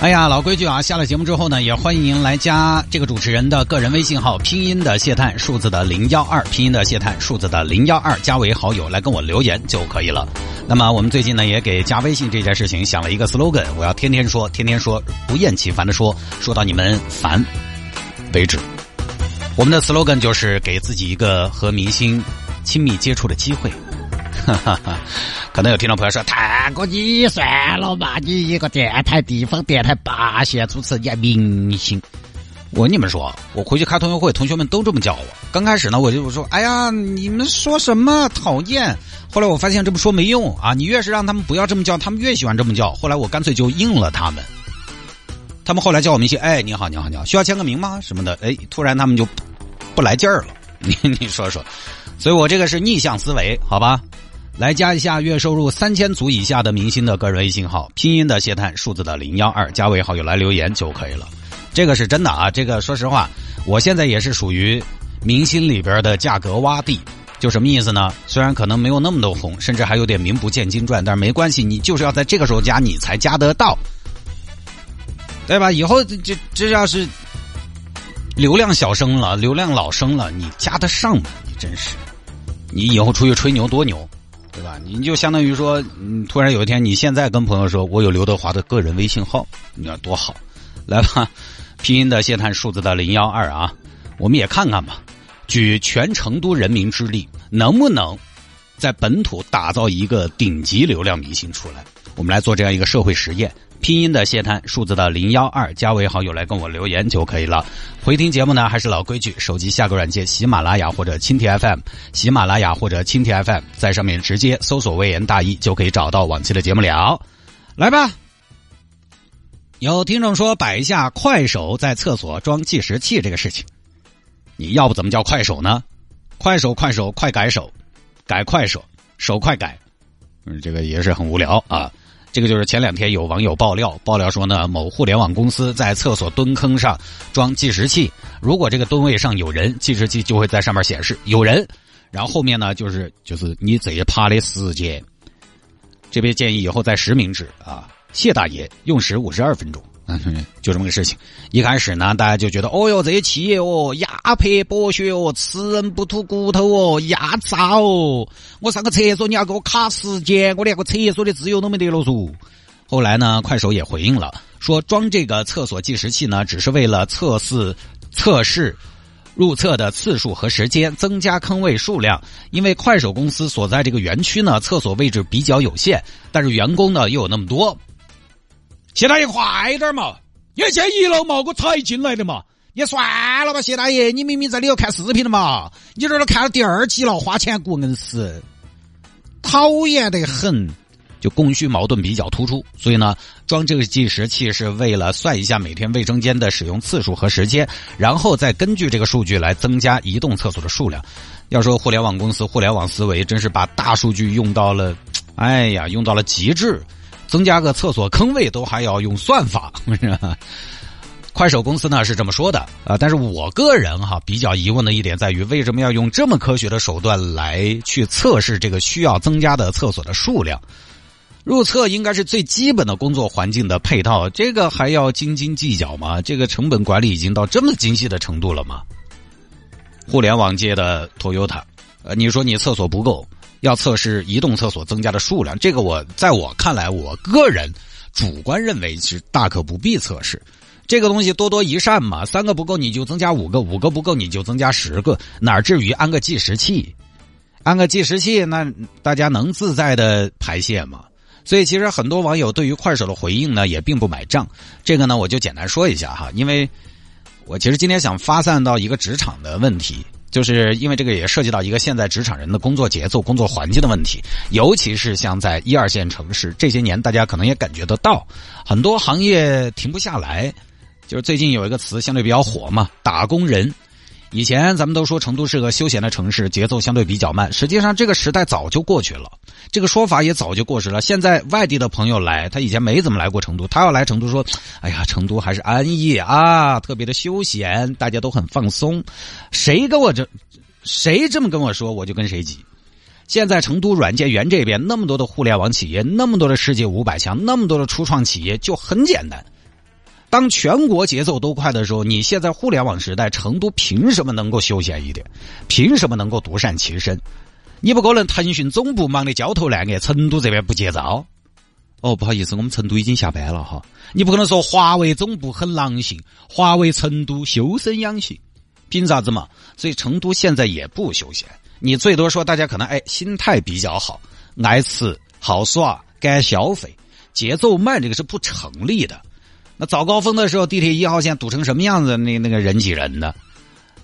哎呀，老规矩啊！下了节目之后呢，也欢迎来加这个主持人的个人微信号，拼音的谢探，数字的零幺二，拼音的谢探，数字的零幺二，加为好友来跟我留言就可以了。那么我们最近呢，也给加微信这件事情想了一个 slogan，我要天天说，天天说，不厌其烦的说，说到你们烦为止。我们的 slogan 就是给自己一个和明星亲密接触的机会。哈哈哈，可能有听众朋友说：“探哥，你算了吧，你一个电台地方电台八线主持人，你还明星。”我跟你们说，我回去开同学会，同学们都这么叫我。刚开始呢，我就说：“哎呀，你们说什么讨厌？”后来我发现这么说没用啊，你越是让他们不要这么叫，他们越喜欢这么叫。后来我干脆就应了他们。他们后来叫我明星，哎，你好，你好，你好，需要签个名吗？什么的？哎，突然他们就不来劲儿了。你你说说，所以我这个是逆向思维，好吧？来加一下月收入三千组以下的明星的个人微信号，拼音的谢探，数字的零幺二，加为好友来留言就可以了。这个是真的啊！这个说实话，我现在也是属于明星里边的价格洼地。就什么意思呢？虽然可能没有那么多红，甚至还有点名不见经传，但是没关系，你就是要在这个时候加，你才加得到，对吧？以后这这要是流量小生了，流量老生了，你加得上吗？你真是，你以后出去吹牛多牛！对吧？你就相当于说，嗯，突然有一天，你现在跟朋友说，我有刘德华的个人微信号，你看多好，来吧，拼音的谢探，数字的零幺二啊，我们也看看吧，举全成都人民之力，能不能在本土打造一个顶级流量明星出来？我们来做这样一个社会实验。拼音的谢探，数字的零幺二，加为好友来跟我留言就可以了。回听节目呢，还是老规矩，手机下个软件，喜马拉雅或者蜻蜓 FM，喜马拉雅或者蜻蜓 FM，在上面直接搜索“微言大义”就可以找到往期的节目了。来吧，有听众说摆一下快手在厕所装计时器这个事情，你要不怎么叫快手呢？快手快手快改手，改快手手快改，嗯，这个也是很无聊啊。这个就是前两天有网友爆料，爆料说呢，某互联网公司在厕所蹲坑上装计时器，如果这个蹲位上有人，计时器就会在上面显示有人，然后后面呢就是就是你这一趴的时间。这边建议以后再实名制啊，谢大爷用时五十二分钟。就这么个事情。一开始呢，大家就觉得，哦哟，这些企业哦，压迫剥削哦，吃人不吐骨头哦，压榨哦。我上个厕所，你要给我卡时间，我连个厕所的自由都没得了嗦。后来呢，快手也回应了，说装这个厕所计时器呢，只是为了测试测试入厕的次数和时间，增加坑位数量。因为快手公司所在这个园区呢，厕所位置比较有限，但是员工呢又有那么多。谢大爷，快点嘛！你这一楼嘛，我才进来的嘛。你算了吧，谢大爷，你明明在里头看视频的嘛。你这都看了第二集了，花钱过硬是，讨厌得很。就供需矛盾比较突出，所以呢，装这个计时器是为了算一下每天卫生间的使用次数和时间，然后再根据这个数据来增加移动厕所的数量。要说互联网公司互联网思维，真是把大数据用到了，哎呀，用到了极致。增加个厕所坑位都还要用算法，是吧？快手公司呢是这么说的啊，但是我个人哈比较疑问的一点在于，为什么要用这么科学的手段来去测试这个需要增加的厕所的数量？入厕应该是最基本的工作环境的配套，这个还要斤斤计较吗？这个成本管理已经到这么精细的程度了吗？互联网界的 Toyota，呃，你说你厕所不够？要测试移动厕所增加的数量，这个我在我看来，我个人主观认为是大可不必测试。这个东西多多益善嘛，三个不够你就增加五个，五个不够你就增加十个，哪至于安个计时器？安个计时器，那大家能自在的排泄吗？所以其实很多网友对于快手的回应呢，也并不买账。这个呢，我就简单说一下哈，因为我其实今天想发散到一个职场的问题。就是因为这个也涉及到一个现在职场人的工作节奏、工作环境的问题，尤其是像在一二线城市，这些年大家可能也感觉得到，很多行业停不下来。就是最近有一个词相对比较火嘛，“打工人”，以前咱们都说成都是个休闲的城市，节奏相对比较慢。实际上，这个时代早就过去了，这个说法也早就过时了。现在外地的朋友来，他以前没怎么来过成都，他要来成都说：“哎呀，成都还是安逸啊，特别的休闲，大家都很放松。”谁跟我这，谁这么跟我说，我就跟谁急。现在成都软件园这边那么多的互联网企业，那么多的世界五百强，那么多的初创企业，就很简单。当全国节奏都快的时候，你现在互联网时代，成都凭什么能够休闲一点？凭什么能够独善其身？你不可能腾讯总部忙得焦头烂额，成都这边不接招。哦，不好意思，我们成都已经下班了哈。你不可能说华为总部很狼性，华为成都修身养性，凭啥子嘛？所以成都现在也不休闲。你最多说大家可能哎心态比较好，爱吃好耍，敢消费，节奏慢，这个是不成立的。那早高峰的时候，地铁一号线堵成什么样子？那那个人挤人的。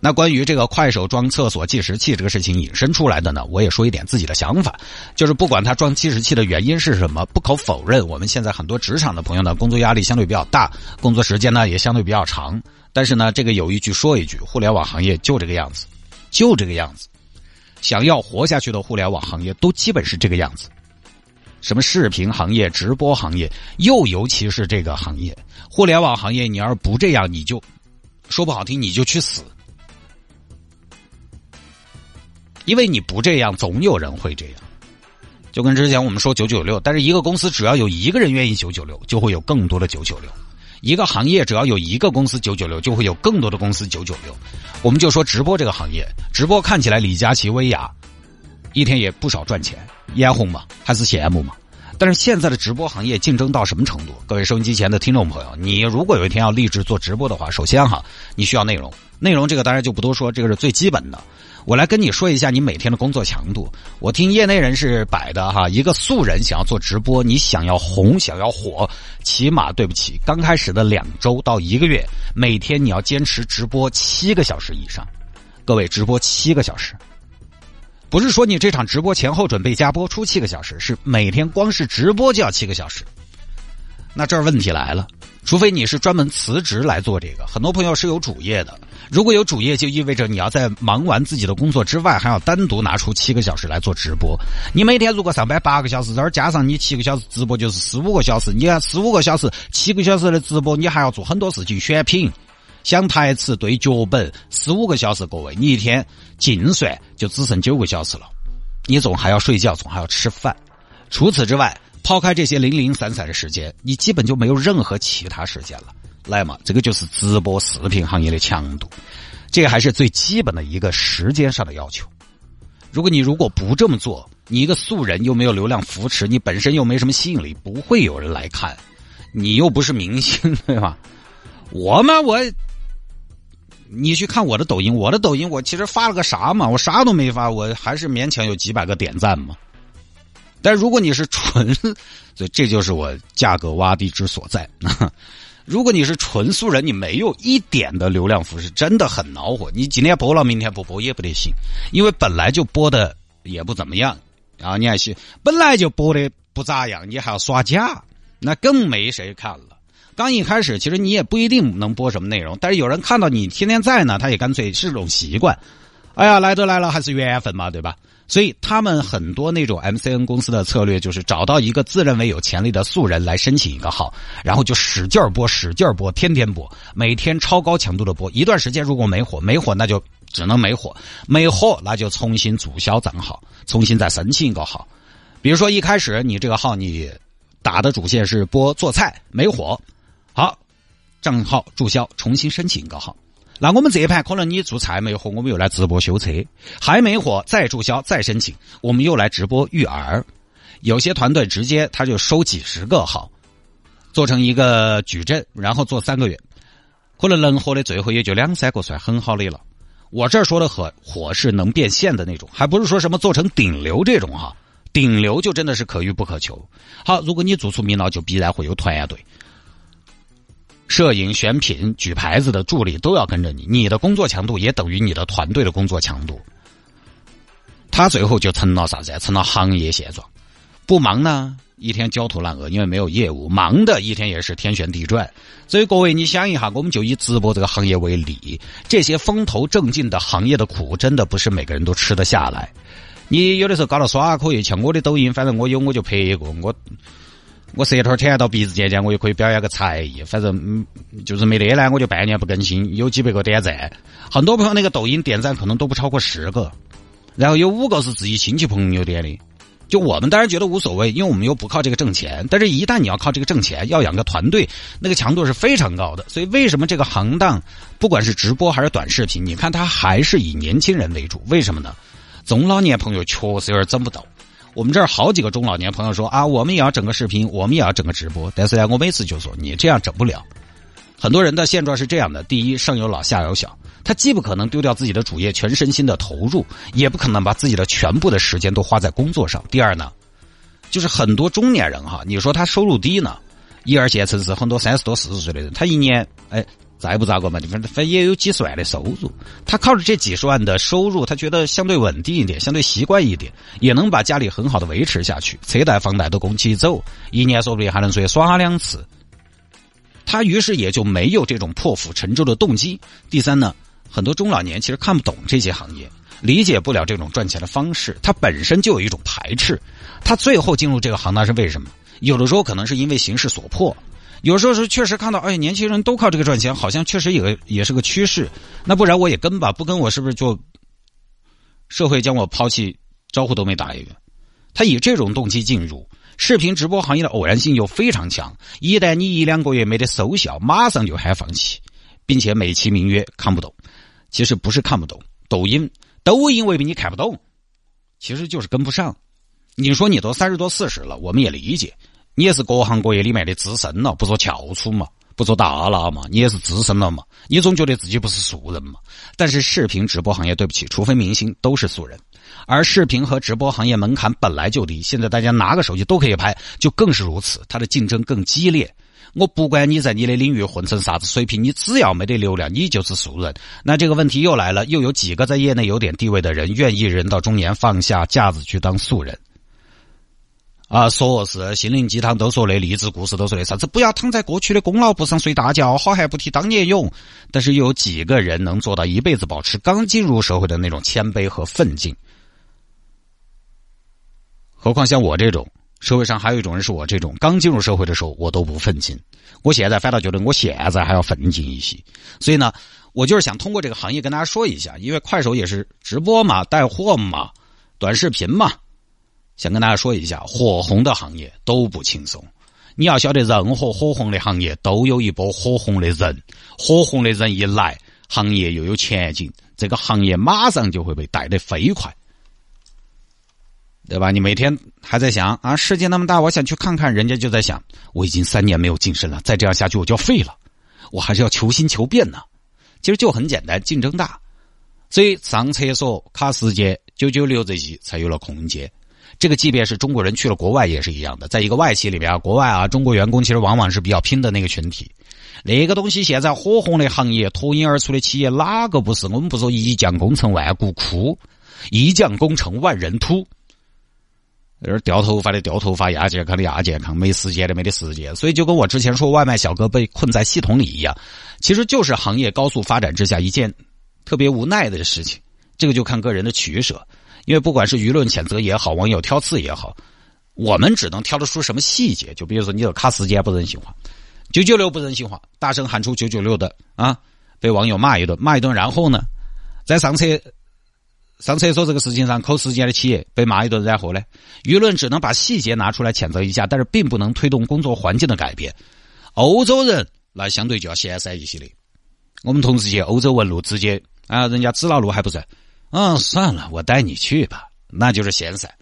那关于这个快手装厕所计时器这个事情引申出来的呢，我也说一点自己的想法，就是不管他装计时器的原因是什么，不可否认，我们现在很多职场的朋友呢，工作压力相对比较大，工作时间呢也相对比较长。但是呢，这个有一句说一句，互联网行业就这个样子，就这个样子。想要活下去的互联网行业都基本是这个样子。什么视频行业、直播行业，又尤其是这个行业，互联网行业，你要是不这样，你就说不好听，你就去死。因为你不这样，总有人会这样。就跟之前我们说九九六，但是一个公司只要有一个人愿意九九六，就会有更多的九九六；一个行业只要有一个公司九九六，就会有更多的公司九九六。我们就说直播这个行业，直播看起来李佳琦、薇娅。一天也不少赚钱，眼红嘛？还是羡慕嘛？但是现在的直播行业竞争到什么程度？各位收音机前的听众朋友，你如果有一天要立志做直播的话，首先哈，你需要内容。内容这个当然就不多说，这个是最基本的。我来跟你说一下你每天的工作强度。我听业内人士摆的哈，一个素人想要做直播，你想要红，想要火，起码对不起，刚开始的两周到一个月，每天你要坚持直播七个小时以上。各位，直播七个小时。不是说你这场直播前后准备加播出七个小时，是每天光是直播就要七个小时。那这儿问题来了，除非你是专门辞职来做这个，很多朋友是有主业的。如果有主业，就意味着你要在忙完自己的工作之外，还要单独拿出七个小时来做直播。你每天如果上班八个小时，这儿加上你七个小时直播，就是十五个小时。你看十五个小时，七个小时的直播，你还要做很多事情，选品。想台词对脚本，十五个小时，各位，你一天净算就只剩九个小时了。你总还要睡觉，总还要吃饭。除此之外，抛开这些零零散散的时间，你基本就没有任何其他时间了。来嘛，这个就是直播视频行业的强度，这个还是最基本的一个时间上的要求。如果你如果不这么做，你一个素人又没有流量扶持，你本身又没什么吸引力，不会有人来看，你又不是明星，对吧？我嘛，我。你去看我的抖音，我的抖音我其实发了个啥嘛？我啥都没发，我还是勉强有几百个点赞嘛。但如果你是纯，所 以这就是我价格洼地之所在。如果你是纯素人，你没有一点的流量扶持，真的很恼火。你今天播了，明天不播也不得行，因为本来就播的也不怎么样，然后你还是本来就播的不咋样，你还要耍假，那更没谁看了。刚一开始，其实你也不一定能播什么内容，但是有人看到你天天在呢，他也干脆是种习惯。哎呀，来都来了，还是缘分嘛，对吧？所以他们很多那种 MCN 公司的策略就是找到一个自认为有潜力的素人来申请一个号，然后就使劲播，使劲播，天天播，每天超高强度的播。一段时间如果没火，没火那就只能没火，没火那就重新注销账号，重新再申请一个号。比如说一开始你这个号你打的主线是播做菜，没火。好，账号注销，重新申请一个号。那我们这一盘可能你做菜没火，我们又来直播修车，还没火再注销再申请，我们又来直播育儿。有些团队直接他就收几十个号，做成一个矩阵，然后做三个月，可能能火的最后也就两三个算很好的了。我这说的火火是能变现的那种，还不是说什么做成顶流这种哈，顶流就真的是可遇不可求。好，如果你做出名了，就必然会有团队。摄影、选品、举牌子的助理都要跟着你，你的工作强度也等于你的团队的工作强度。他最后就成了啥子？成了行业现状。不忙呢，一天焦头烂额，因为没有业务；忙的一天也是天旋地转。所以各位，你想一下，我们就以直播这个行业为例，这些风头正劲的行业的苦，真的不是每个人都吃得下来。你有的时候搞了耍可以，像我的抖音，反正我有我就拍一个，我我舌头舔到鼻子尖尖，我也可以表演个才艺。反正就是没得呢，我就半年不更新，有几百个点赞。很多朋友那个抖音点赞可能都不超过十个，然后有五个是自己亲戚朋友点的。就我们当然觉得无所谓，因为我们又不靠这个挣钱。但是，一旦你要靠这个挣钱，要养个团队，那个强度是非常高的。所以，为什么这个行当，不管是直播还是短视频，你看它还是以年轻人为主？为什么呢？中老年朋友确实有点整不到。我们这儿好几个中老年朋友说啊，我们也要整个视频，我们也要整个直播。但是呢，我每次就说你这样整不了。很多人的现状是这样的：第一，上有老下有小。他既不可能丢掉自己的主业，全身心的投入，也不可能把自己的全部的时间都花在工作上。第二呢，就是很多中年人哈，你说他收入低呢，一二线城市很多三十多四十岁的人，他一年哎再不咋个嘛，反正反也有几十万的收入，他靠着这几十万的收入，他觉得相对稳定一点，相对习惯一点，也能把家里很好的维持下去，车贷房贷都供起走，一年说不定还能出去耍两次。他于是也就没有这种破釜沉舟的动机。第三呢。很多中老年其实看不懂这些行业，理解不了这种赚钱的方式，他本身就有一种排斥。他最后进入这个行当是为什么？有的时候可能是因为形势所迫，有时候是确实看到，哎，年轻人都靠这个赚钱，好像确实也也是个趋势。那不然我也跟吧，不跟我是不是就社会将我抛弃，招呼都没打一个？他以这种动机进入视频直播行业的偶然性又非常强，一旦你一两个月没得收效，马上就喊放弃，并且美其名曰看不懂。其实不是看不懂，抖音，抖音未必你看不懂，其实就是跟不上。你说你都三十多四十了，我们也理解，你也是各行各业里面的资深了，不说翘楚嘛，不说大佬嘛，你也是资深了嘛，你总觉得自己不是素人嘛。但是视频直播行业，对不起，除非明星，都是素人。而视频和直播行业门槛本来就低，现在大家拿个手机都可以拍，就更是如此，它的竞争更激烈。我不管你在你的领域混成啥子水平，你只要没得流量，你就是素人。那这个问题又来了，又有几个在业内有点地位的人愿意人到中年放下架子去当素人？啊，说是心灵鸡汤都说的，励志故事都说的，啥子不要躺在过去的功劳簿上睡大觉，好汉不提当年勇。但是又有几个人能做到一辈子保持刚进入社会的那种谦卑和奋进？何况像我这种。社会上还有一种人是我这种刚进入社会的时候我都不奋进，我现在反倒觉得我现在还要奋进一些。所以呢，我就是想通过这个行业跟大家说一下，因为快手也是直播嘛、带货嘛、短视频嘛，想跟大家说一下，火红的行业都不轻松。你要晓得，任何火红的行业都有一波火红的人，火红的人一来，行业又有前景，这个行业马上就会被带得飞快。对吧？你每天还在想啊，世界那么大，我想去看看。人家就在想，我已经三年没有晋升了，再这样下去我就要废了。我还是要求新求变呢。其实就很简单，竞争大，所以上厕所卡时间，九九六这些才有了空间。这个即便是中国人去了国外也是一样的，在一个外企里面啊，国外啊，中国员工其实往往是比较拼的那个群体。那个东西现在火红的行业，脱颖而出的企业哪个不是？我们不说一将功成万骨枯，一将功成万人秃。有掉头发的掉头发，亚健康的亚健康，没时间的没得时间，所以就跟我之前说外卖小哥被困在系统里一样，其实就是行业高速发展之下一件特别无奈的事情。这个就看个人的取舍，因为不管是舆论谴责也好，网友挑刺也好，我们只能挑得出什么细节。就比如说你这卡时间不人性化，九九六不人性化，大声喊出九九六的啊，被网友骂一顿，骂一顿，然后呢，在上车。上厕所这个事情上扣时间的企业被骂一顿，然后呢，舆论只能把细节拿出来谴责一下，但是并不能推动工作环境的改变。欧洲人那相对就要闲散一些的。我们同事去欧洲问路，直接啊，人家指了路还不是？嗯，算了，我带你去吧，那就是闲散。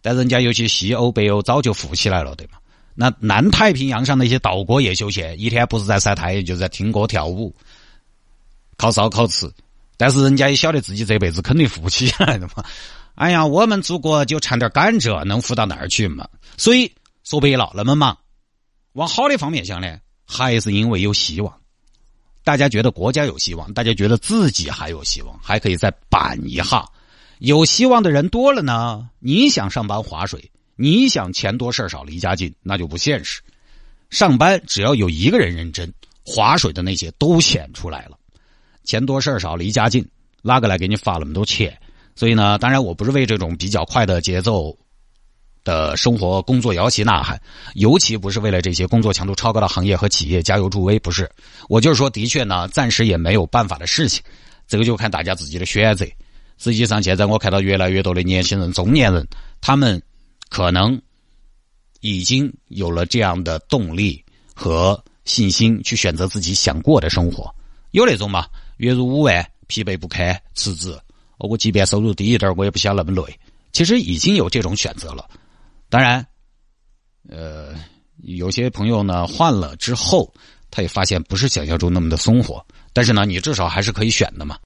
但人家尤其西欧、北欧早就富起来了，对吗？那南太平洋上那些岛国也休闲，一天不是在晒太阳，就是在听歌跳舞，烤烧烤吃。但是人家也晓得自己这辈子肯定富不起来的嘛。哎呀，我们祖国就产点甘蔗，能富到哪儿去嘛？所以说白了，那么忙，往好的方面想呢，还是因为有希望。大家觉得国家有希望，大家觉得自己还有希望，还可以再板一下。有希望的人多了呢，你想上班划水，你想钱多事儿少离家近，那就不现实。上班只要有一个人认真，划水的那些都显出来了。钱多事儿少离家近，哪个来给你发那么多钱？所以呢，当然我不是为这种比较快的节奏的生活工作摇旗呐喊，尤其不是为了这些工作强度超高的行业和企业加油助威，不是。我就是说，的确呢，暂时也没有办法的事情，这个就看大家自己的选择。实际上，现在我看到越来越多的年轻人、中年人，他们可能。已经有了这样的动力和信心去选择自己想过的生活，有那种嘛，月入五万，疲惫不堪，辞职。我即便收入低一点，我也不想那么累。其实已经有这种选择了。当然，呃，有些朋友呢换了之后，他也发现不是想象中那么的松活。但是呢，你至少还是可以选的嘛。